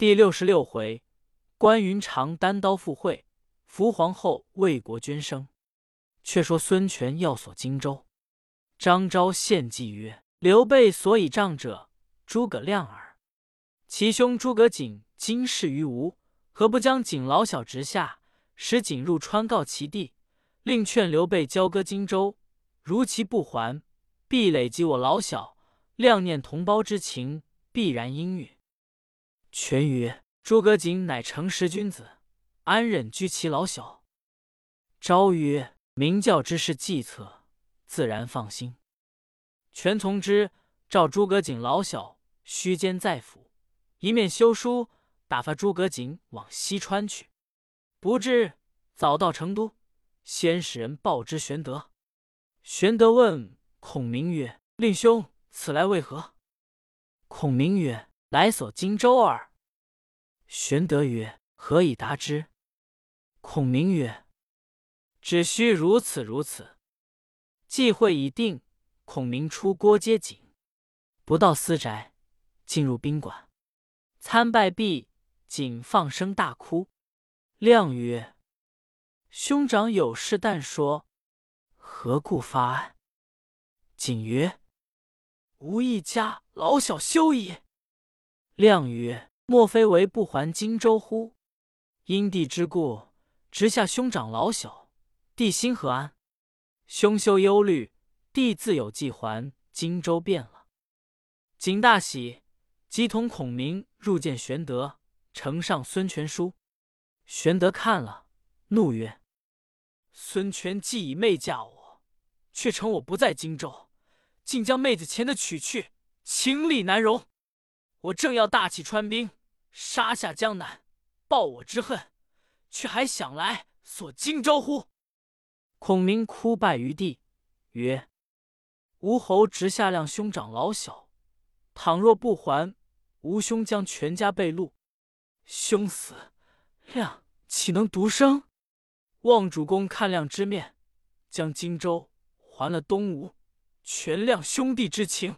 第六十六回，关云长单刀赴会，伏皇后为国捐生。却说孙权要索荆州，张昭献计曰：“刘备所以仗者，诸葛亮耳。其兄诸葛瑾今事于吴，何不将瑾老小直下，使瑾入川告其弟，令劝刘备交割荆州？如其不还，必累及我老小。亮念同胞之情，必然应允。”权曰：“诸葛瑾乃诚实君子，安忍居其老小？”昭曰：“明教之事计策，自然放心。”权从之，召诸葛瑾老小须监在府，一面修书，打发诸葛瑾往西川去。不至，早到成都，先使人报之玄德。玄德问孔明曰：“令兄此来为何？”孔明曰：来索荆州耳。玄德曰：“何以答之？”孔明曰：“只需如此如此。”计会已定，孔明出郭接瑾，不到私宅，进入宾馆，参拜毕，瑾放声大哭。亮曰：“兄长有事但说，何故发哀？”瑾曰：“吾一家老小休矣。”亮曰：“莫非为不还荆州乎？因弟之故，直下兄长老小，弟心何安？兄休忧虑，弟自有计还荆州便了。”景大喜，即同孔明入见玄德，呈上孙权书。玄德看了，怒曰：“孙权既以妹嫁我，却趁我不在荆州，竟将妹子钱的取去，情理难容。”我正要大起川兵，杀下江南，报我之恨，却还想来索荆州乎？孔明哭拜于地，曰：“吴侯直下亮兄长老小，倘若不还，吴兄将全家被戮。兄死，亮岂能独生？望主公看亮之面，将荆州还了东吴，全亮兄弟之情。”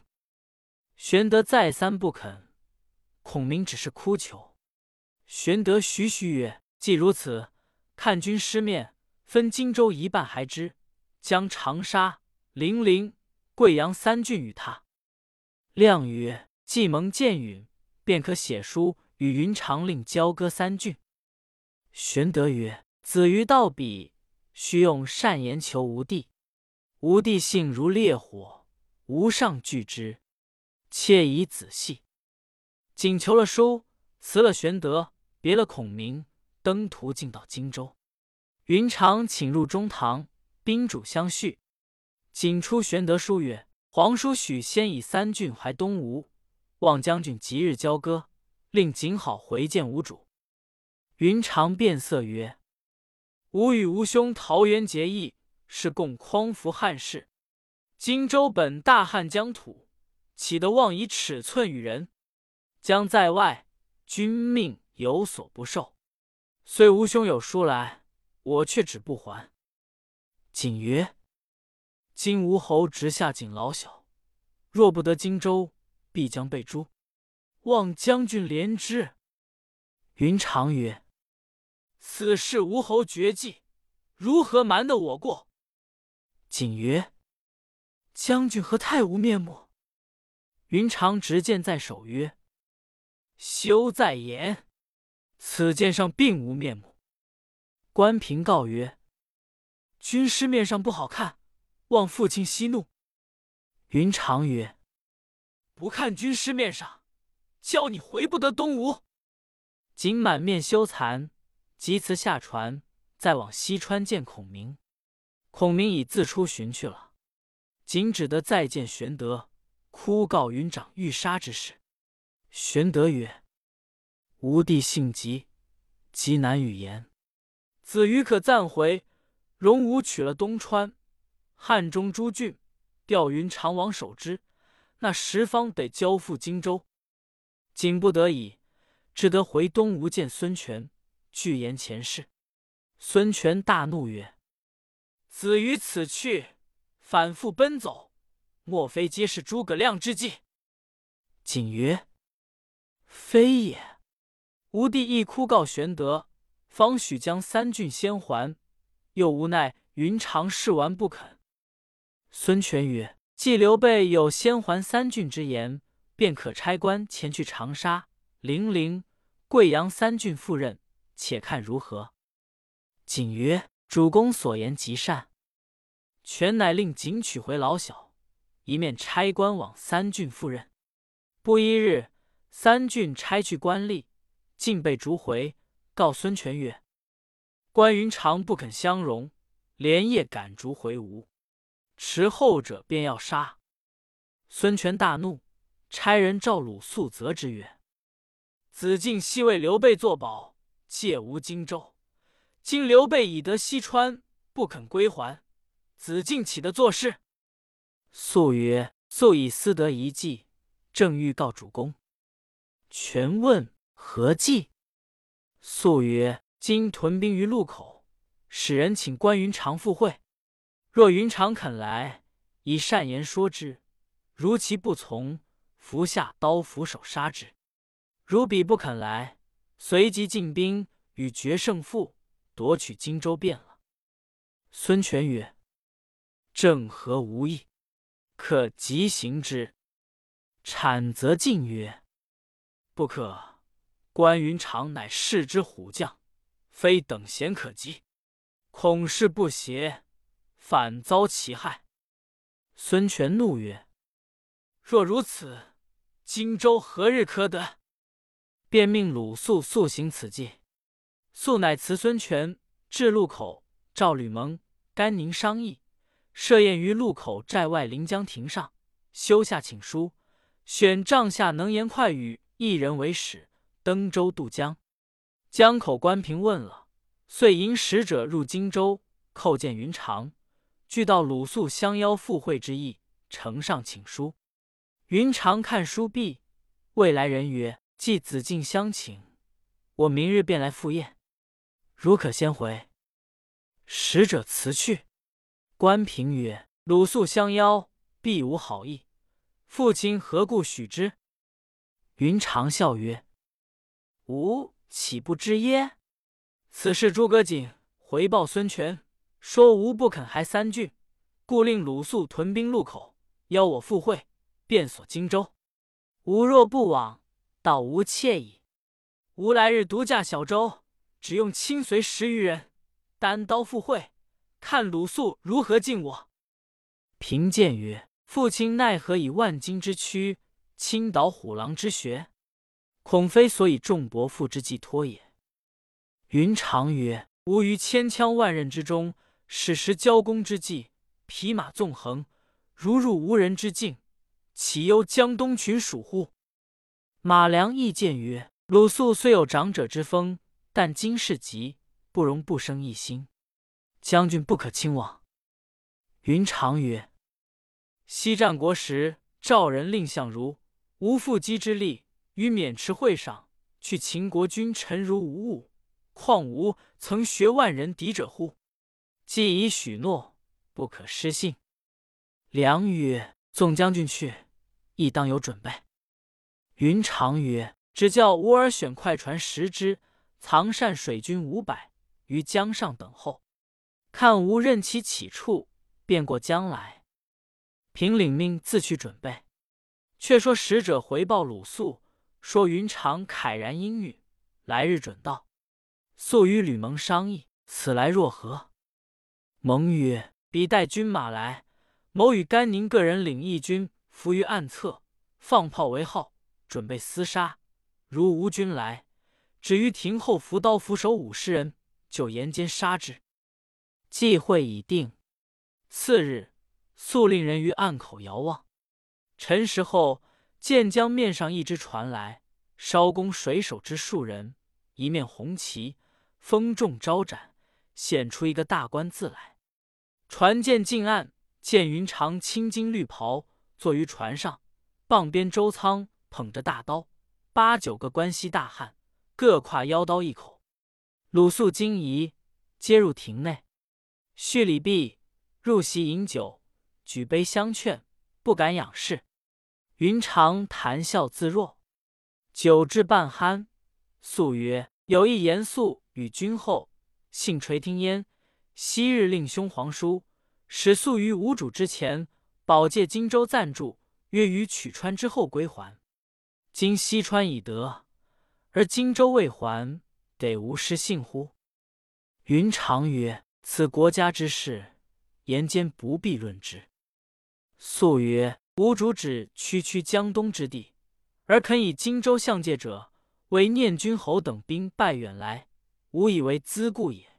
玄德再三不肯。孔明只是哭求，玄德徐徐曰：“既如此，看军师面，分荆州一半还之，将长沙、零陵、贵阳三郡与他。”亮曰：“既蒙见允，便可写书与云长令交割三郡。”玄德曰：“子于道比，须用善言求吴地。吴地性如烈火，无上惧之，切宜仔细。”请求了书，辞了玄德，别了孔明，登途进到荆州。云长请入中堂，宾主相叙。仅出玄德书曰：“皇叔许先以三郡还东吴，望将军即日交割，令景好回见吴主。”云长变色曰：“吾与吴兄桃园结义，是共匡扶汉室。荆州本大汉疆土，岂得妄以尺寸与人？”将在外，君命有所不受。虽吴兄有书来，我却只不还。瑾曰：“今吴侯直下锦老小，若不得荆州，必将被诛。望将军怜之。”云长曰：“此事吴侯绝计，如何瞒得我过？”瑾曰：“将军何太无面目？”云长执剑在手曰：休再言，此剑上并无面目。关平告曰：“军师面上不好看，望父亲息怒。”云长曰：“不看军师面上，教你回不得东吴。”景满面羞惭，即辞下船，再往西川见孔明。孔明已自出巡去了。景只得再见玄德，哭告云长欲杀之事。玄德曰：“吾弟性急，极难语言。子瑜可暂回。荣武取了东川、汉中诸郡，调云长王守之。那十方得交付荆州。景不得已，只得回东吴见孙权，具言前事。孙权大怒曰：‘子瑜此去，反复奔走，莫非皆是诸葛亮之计？’景曰。”非也，吾弟亦哭告玄德，方许将三郡先还，又无奈云长试完不肯。孙权曰：“既刘备有先还三郡之言，便可差官前去长沙、零陵、贵阳三郡赴任，且看如何。”景曰：“主公所言极善。”权乃令景取回老小，一面差官往三郡赴任。不一日，三郡差去官吏，竟被逐回，告孙权曰：“关云长不肯相容，连夜赶逐回吴，迟后者便要杀。”孙权大怒，差人召鲁肃责之曰：“子敬昔为刘备作保，借吴荆州。今刘备已得西川，不肯归还。”子敬岂得做事？素曰：“素以私得一计，正欲告主公。”权问何计？素曰：“今屯兵于路口，使人请关云长赴会。若云长肯来，以善言说之；如其不从，伏下刀斧手杀之。如彼不肯来，随即进兵，与决胜负，夺取荆州便了。”孙权曰。正合无益，可即行之。产则进曰：“不可。关云长乃世之虎将，非等闲可及，恐事不协，反遭其害。”孙权怒曰：“若如此，荆州何日可得？”便命鲁肃速行此计。肃乃辞孙权，至路口，召吕蒙、甘宁商议。设宴于路口寨外临江亭上，修下请书，选帐下能言快语一人为使，登舟渡江。江口关平问了，遂引使者入荆州，叩见云长，具到鲁肃相邀赴会之意，呈上请书。云长看书毕，未来人曰：“既子敬相请，我明日便来赴宴，如可先回。”使者辞去。关平曰：“鲁肃相邀，必无好意。父亲何故许之？”云长笑曰：“吾岂不知耶？此事诸葛瑾回报孙权，说吾不肯还三郡，故令鲁肃屯兵路口，邀我赴会，便锁荆州。吾若不往，倒无惬意。吾来日独驾小舟，只用亲随十余人，单刀赴会。”看鲁肃如何敬我。平见曰：“父亲奈何以万金之躯倾倒虎狼之穴？恐非所以重伯父之寄托也。”云长曰：“吾于千枪万刃之中，矢石交攻之际，匹马纵横，如入无人之境，岂忧江东群属乎？”马良亦见曰：“鲁肃虽有长者之风，但今事急，不容不生一心。”将军不可轻往。云长曰：“西战国时，赵人蔺相如无缚鸡之力，于渑池会上，去秦国君臣如无物，况吾曾学万人敌者乎？既已许诺，不可失信。”良曰：“纵将军去，亦当有准备。”云长曰：“只叫吾儿选快船十只，藏善水军五百，于江上等候。”看吾任其起处，便过江来。平领命自去准备。却说使者回报鲁肃，说云长慨然应允，来日准到。肃与吕蒙商议，此来若何？蒙曰：“彼带军马来，某与甘宁个人领义军伏于暗侧，放炮为号，准备厮杀。如吴军来，只于庭后伏刀斧手五十人，就沿间杀之。”计会已定。次日，肃令人于岸口遥望。辰时后，见江面上一只船来，稍弓水手之数人，一面红旗，风重招展，显出一个大官字来。船舰近岸，见云长青金绿袍，坐于船上，傍边周仓捧着大刀，八九个关西大汉，各挎腰刀一口。鲁肃惊疑，接入亭内。叙礼毕，入席饮酒，举杯相劝，不敢仰视。云长谈笑自若。酒至半酣，素曰：“有一严肃与君后，幸垂听焉。昔日令兄皇叔使宿于吴主之前，保借荆州暂住，约于取川之后归还。今西川已得，而荆州未还，得无失信乎？”云长曰：“此国家之事，言间不必论之。”素曰：“吾主指区区江东之地，而肯以荆州相借者。”为念君侯等兵败远来，吾以为资故也。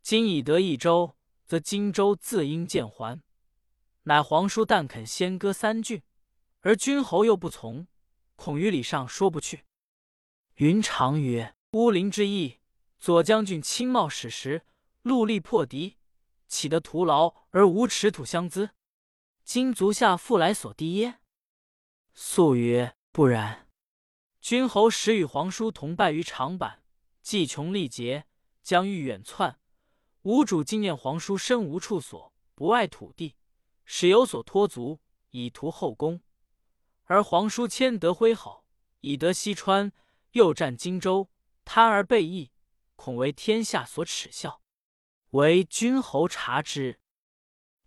今已得益州，则荆州自应见还。乃皇叔但肯先割三郡，而君侯又不从，恐于礼上说不去。云长曰：“乌林之役，左将军亲冒矢石，戮力破敌，岂得徒劳而无持土相资？今足下复来所第耶？”素曰：“不然。”君侯时与皇叔同败于长坂，计穷力竭，将欲远窜。吾主今念皇叔身无处所，不爱土地，使有所托足，以图后功。而皇叔谦德挥好，以得西川，又占荆州，贪而背义，恐为天下所耻笑。唯君侯察之。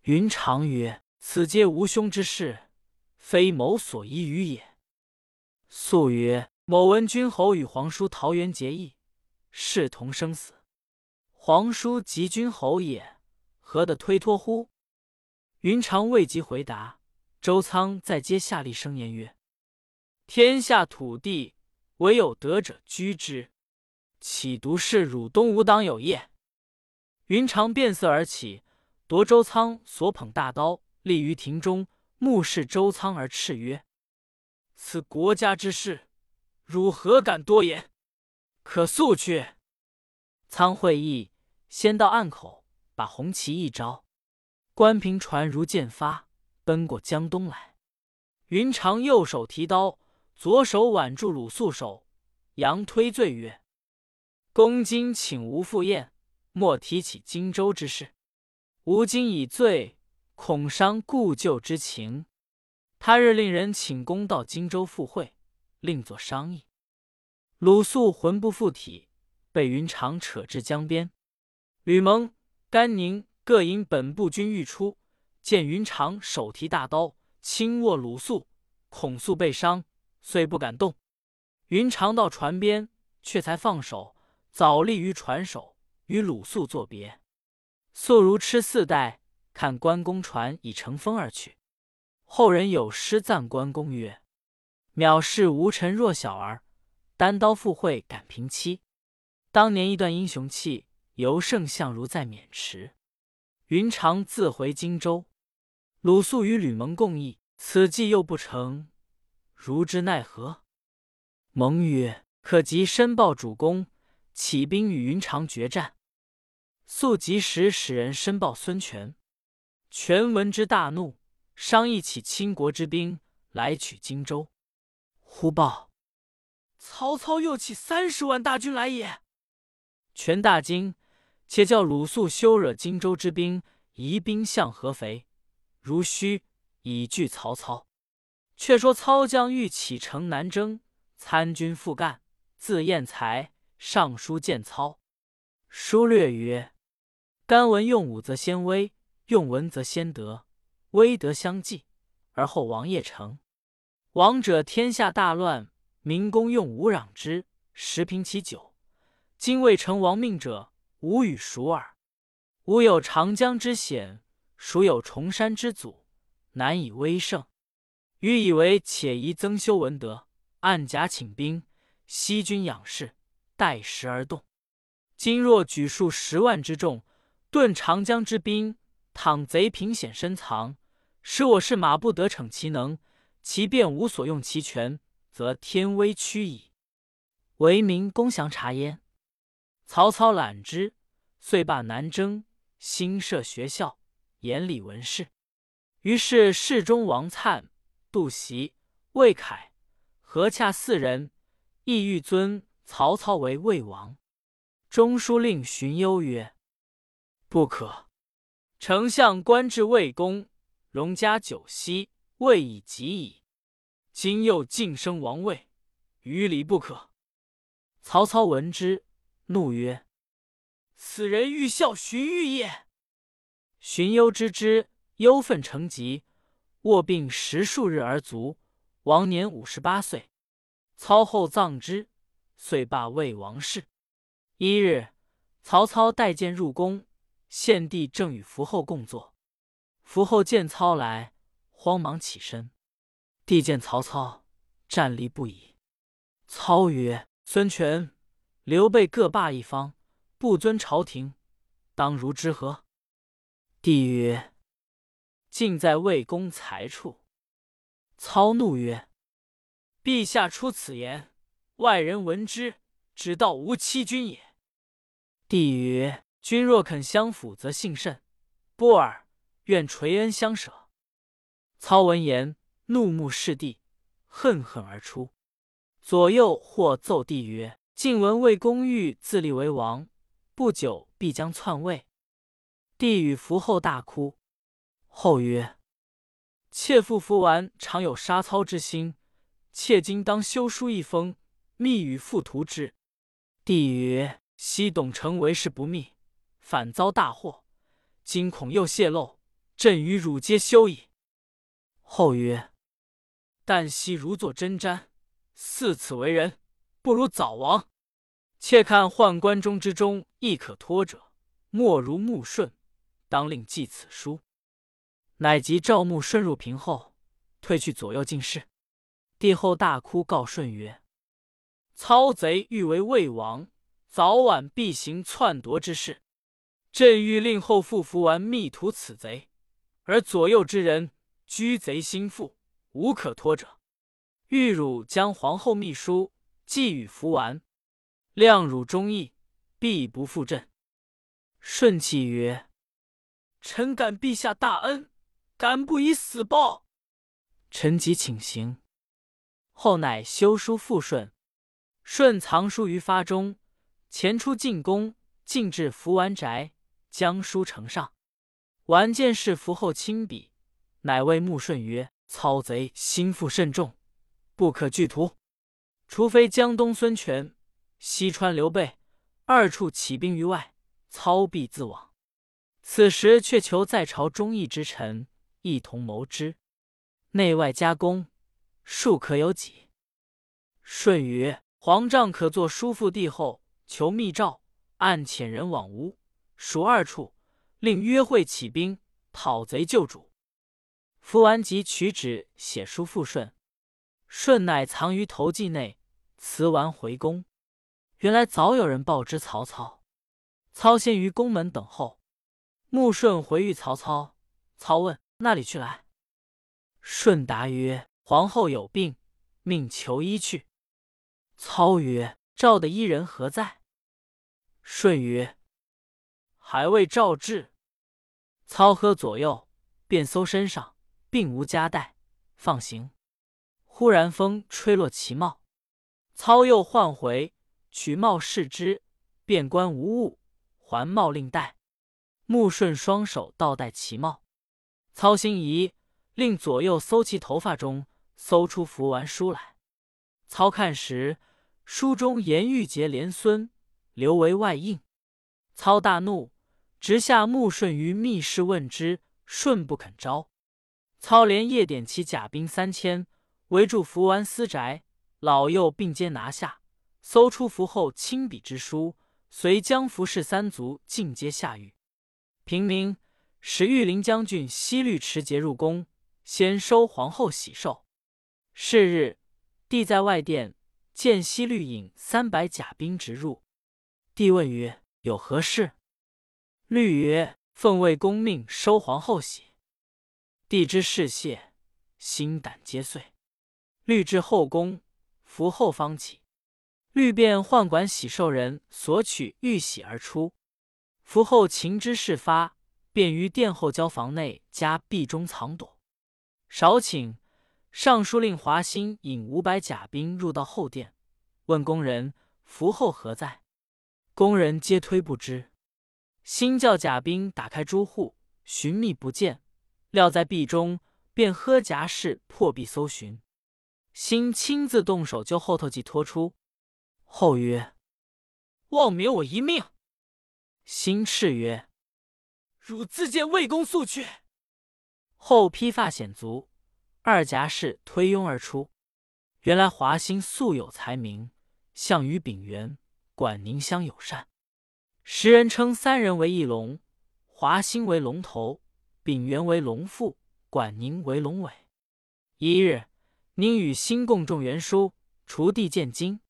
云长曰：“此皆吾兄之事，非某所宜于也。”素曰：“某闻君侯与皇叔桃园结义，视同生死。皇叔即君侯也，何得推脱乎？”云长未及回答，周仓再接下厉声言曰：“天下土地，唯有德者居之，岂独是汝东吴党有业？”云长变色而起，夺周仓所捧大刀，立于庭中，目视周仓而叱曰。此国家之事，汝何敢多言？可速去。仓会议，先到岸口，把红旗一招，关平船如箭发，奔过江东来。云长右手提刀，左手挽住鲁肃手，佯推罪曰：“公今请吾赴宴，莫提起荆州之事。吾今已醉，恐伤故旧之情。”他日令人请公到荆州赴会，另作商议。鲁肃魂不附体，被云长扯至江边。吕蒙、甘宁各引本部军欲出，见云长手提大刀，轻握鲁肃，恐肃被伤，遂不敢动。云长到船边，却才放手，早立于船首，与鲁肃作别。肃如痴似呆，看关公船已乘风而去。后人有诗赞关公曰：“藐视无臣若小儿，单刀赴会敢平妻。当年一段英雄气，犹胜相如在渑池。”云长自回荆州，鲁肃与吕蒙共议，此计又不成，如之奈何？蒙曰：“可即申报主公，起兵与云长决战。”肃即时使人申报孙权，权闻之大怒。商议起倾国之兵来取荆州，忽报曹操又起三十万大军来也。权大惊，且叫鲁肃休惹荆州之兵，移兵向合肥，如须以拒曹操。却说操将欲启程南征，参军复干，字彦才，上书见操。书略曰：“甘闻用武则先威，用文则先德。”威德相继，而后王业成。王者天下大乱，民公用无攘之，时平其久。今未成王命者，吾与孰耳？吾有长江之险，孰有崇山之阻，难以威胜。余以为且宜增修文德，按甲请兵，息军养士，待时而动。今若举数十万之众，顿长江之滨，倘贼凭险深藏。使我是马不得逞其能，其便无所用其权，则天威屈矣。为民公降察焉。曹操览之，遂罢南征，兴设学校，严理文士。于是侍中王粲、杜袭、魏凯、何洽四人，意欲尊曹操为魏王。中书令荀攸曰：“不可。丞相官至魏公。”荣家九锡，未以及矣。今又晋升王位，于礼不可。曹操闻之，怒曰：“此人欲效荀彧也。”荀攸知之，忧愤成疾，卧病十数日而卒，亡年五十八岁。操后葬之，遂罢魏王室。一日，曹操带剑入宫，献帝正与伏后共坐。伏后见操来，慌忙起身。帝见曹操，战栗不已。操曰：“孙权、刘备各霸一方，不尊朝廷，当如之何？”帝曰：“尽在魏公才处。”操怒曰：“陛下出此言，外人闻之，只道无欺君也。”帝曰：“君若肯相辅，则幸甚；不尔。”愿垂恩相舍。操闻言，怒目视帝，恨恨而出。左右或奏帝曰：“晋闻魏公欲自立为王，不久必将篡位。”帝与伏后大哭。后曰：“妾父伏完常有杀操之心，妾今当修书一封，密与父图之。”帝曰：“昔董承为事不密，反遭大祸，今恐又泄露。”朕与汝皆休矣。后曰：“旦夕如坐针毡，似此为人，不如早亡。且看宦官中之中亦可托者，莫如穆顺，当令记此书。”乃即召穆顺入屏后，退去左右进士。帝后大哭，告顺曰：“操贼欲为魏王，早晚必行篡夺之事。朕欲令后父伏完密图此贼。”而左右之人居贼心腹，无可托者。欲汝将皇后秘书寄与福完，谅汝忠义，必不负朕。顺气曰：“臣感陛下大恩，敢不以死报？”臣即请行。后乃修书复顺，顺藏书于发中，前出进宫，进至福完宅，将书呈上。完见是伏后亲笔，乃谓穆顺曰：“操贼心腹甚重，不可拒图。除非江东孙权、西川刘备二处起兵于外，操必自往。此时却求在朝忠义之臣一同谋之，内外夹攻，庶可有几？”顺曰：“皇丈可作叔父帝后，求密诏，暗遣人往吴、蜀二处。”令约会起兵讨贼救主。伏完即取纸写书复顺，顺乃藏于头髻内，辞完回宫。原来早有人报知曹操，操先于宫门等候。穆顺回遇曹操，操问那里去来？顺答曰：“皇后有病，命求医去。”操曰：“召的医人何在？”顺曰：“还未召至。”操喝左右，便搜身上，并无夹带，放行。忽然风吹落其帽，操又唤回，取帽试之，便观无物，还帽令戴。穆顺双手倒戴其帽，操心疑，令左右搜其头发中，搜出符完书来。操看时，书中言玉节连孙，留为外应。操大怒。直下穆顺于密室问之，顺不肯招。操连夜点齐甲兵三千，围住伏完私宅，老幼并皆拿下，搜出伏后亲笔之书，随将服士三族尽皆下狱。平明，使御林将军西律持节入宫，先收皇后喜寿。是日，帝在外殿见西律引三百甲兵直入，帝问曰：“有何事？”律曰：“奉魏公命收皇后玺。”帝之事谢，心胆皆碎。律至后宫，伏后方起。律便宦管喜寿人索取玉玺而出。伏后情之事发，便于殿后交房内加壁中藏躲。少顷，尚书令华歆引五百甲兵入到后殿，问宫人：“伏后何在？”宫人皆推不知。新教甲兵打开朱户，寻觅不见，料在壁中，便喝夹式破壁搜寻。新亲自动手，就后头计拖出。后曰：“望免我一命。”辛斥曰：“汝自见魏公速去。”后披发显足，二甲士推拥而出。原来华歆素有才名，项羽、秉元、管宁相友善。时人称三人为一龙，华歆为龙头，丙元为龙腹，管宁为龙尾。一日，宁与辛共种园书，锄地见金。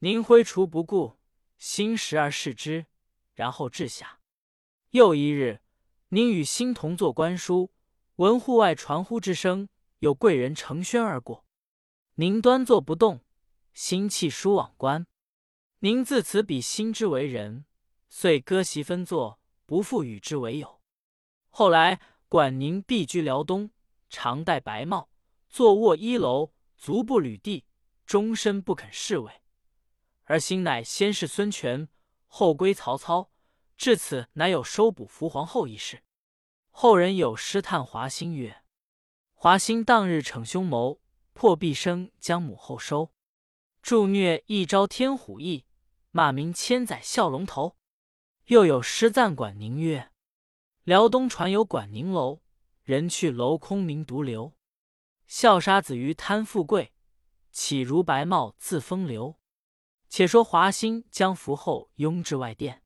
宁挥锄不顾，辛时而视之，然后掷下。又一日，宁与辛同坐观书，闻户外传呼之声，有贵人乘轩而过。宁端坐不动，心弃书往观。宁自此比辛之为人，遂割席分坐，不复与之为友。后来管宁避居辽东，常戴白帽，坐卧一楼，足不履地，终身不肯侍卫。而辛乃先是孙权，后归曹操，至此乃有收捕伏皇后一事。后人有诗叹华歆曰：“华歆当日逞凶谋。”破毕生将母后收，助虐一朝天虎翼，骂名千载笑龙头。又有诗赞管宁曰：“辽东传有管宁楼，人去楼空名独留。笑杀子于贪富贵，岂如白帽自风流。”且说华歆将伏后拥至外殿，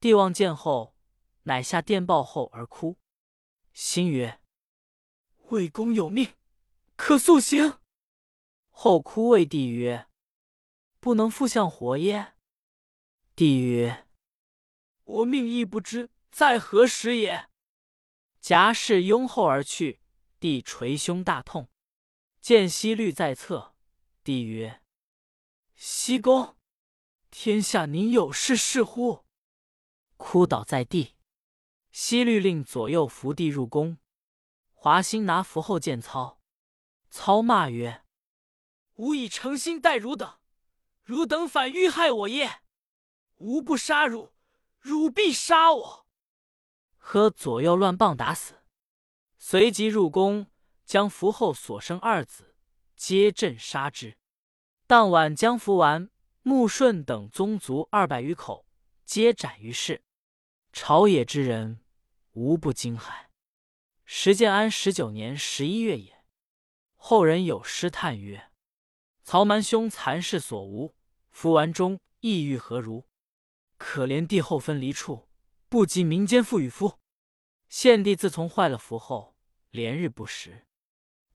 帝望见后，乃下殿报后而哭。心曰：“魏公有命。”可速行。后哭谓帝曰：“不能复相活耶？”帝曰：“我命亦不知在何时也。”贾氏拥后而去，帝捶胸大痛。见西律在侧，帝曰：“西公，天下您有事是乎？”哭倒在地。西律令左右扶帝入宫。华歆拿符后见操。操骂曰：“吾以诚心待汝等，汝等反欲害我耶？吾不杀汝，汝必杀我。”呵左右乱棒打死。随即入宫，将伏后所生二子皆朕杀之。当晚将福完、穆顺等宗族二百余口皆斩于市。朝野之人无不惊骇。时建安十九年十一月也。后人有诗叹曰：“曹瞒兄残世所无，福完中意欲何如？可怜帝后分离处，不及民间父与夫。献帝自从坏了福后，连日不食。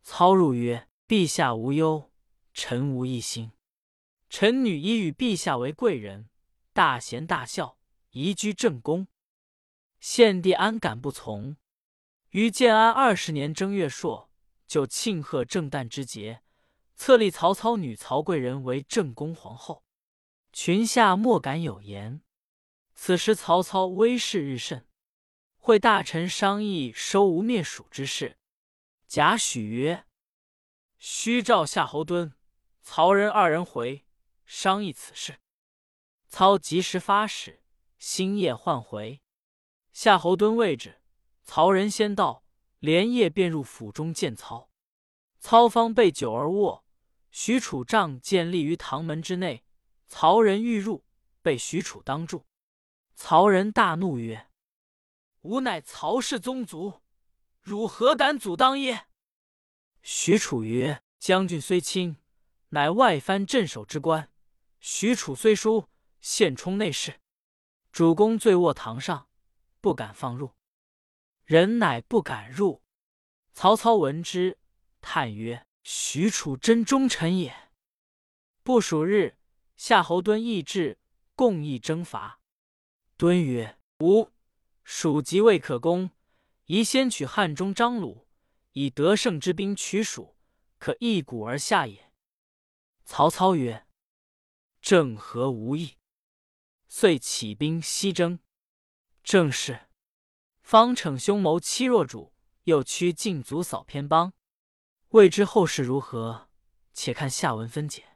操入曰：‘陛下无忧，臣无一心。臣女已与陛下为贵人，大贤大孝，宜居正宫。’献帝安敢不从？于建安二十年正月朔。”就庆贺正旦之节，册立曹操女曹贵人为正宫皇后。群下莫敢有言。此时曹操威势日甚，会大臣商议收吴灭蜀之事。贾诩曰：“须召夏侯惇、曹仁二人回商议此事。”操及时发使，星夜唤回。夏侯惇未至，曹仁先到。连夜便入府中见操，操方备酒而卧。许褚帐建立于堂门之内，曹仁欲入，被许褚当住。曹仁大怒曰：“吾乃曹氏宗族，汝何敢阻当耶？”许褚曰：“将军虽轻，乃外藩镇守之官。许褚虽疏，现充内侍。主公醉卧堂上，不敢放入。”人乃不敢入。曹操闻之，叹曰：“许褚真忠臣也。”不数日，夏侯惇亦至，共议征伐。敦曰：“吾蜀即未可攻，宜先取汉中张鲁，以得胜之兵取蜀，可一鼓而下也。”曹操曰：“正合吾意。”遂起兵西征。正是。方逞凶谋欺弱主，又驱禁卒扫偏帮。未知后事如何？且看下文分解。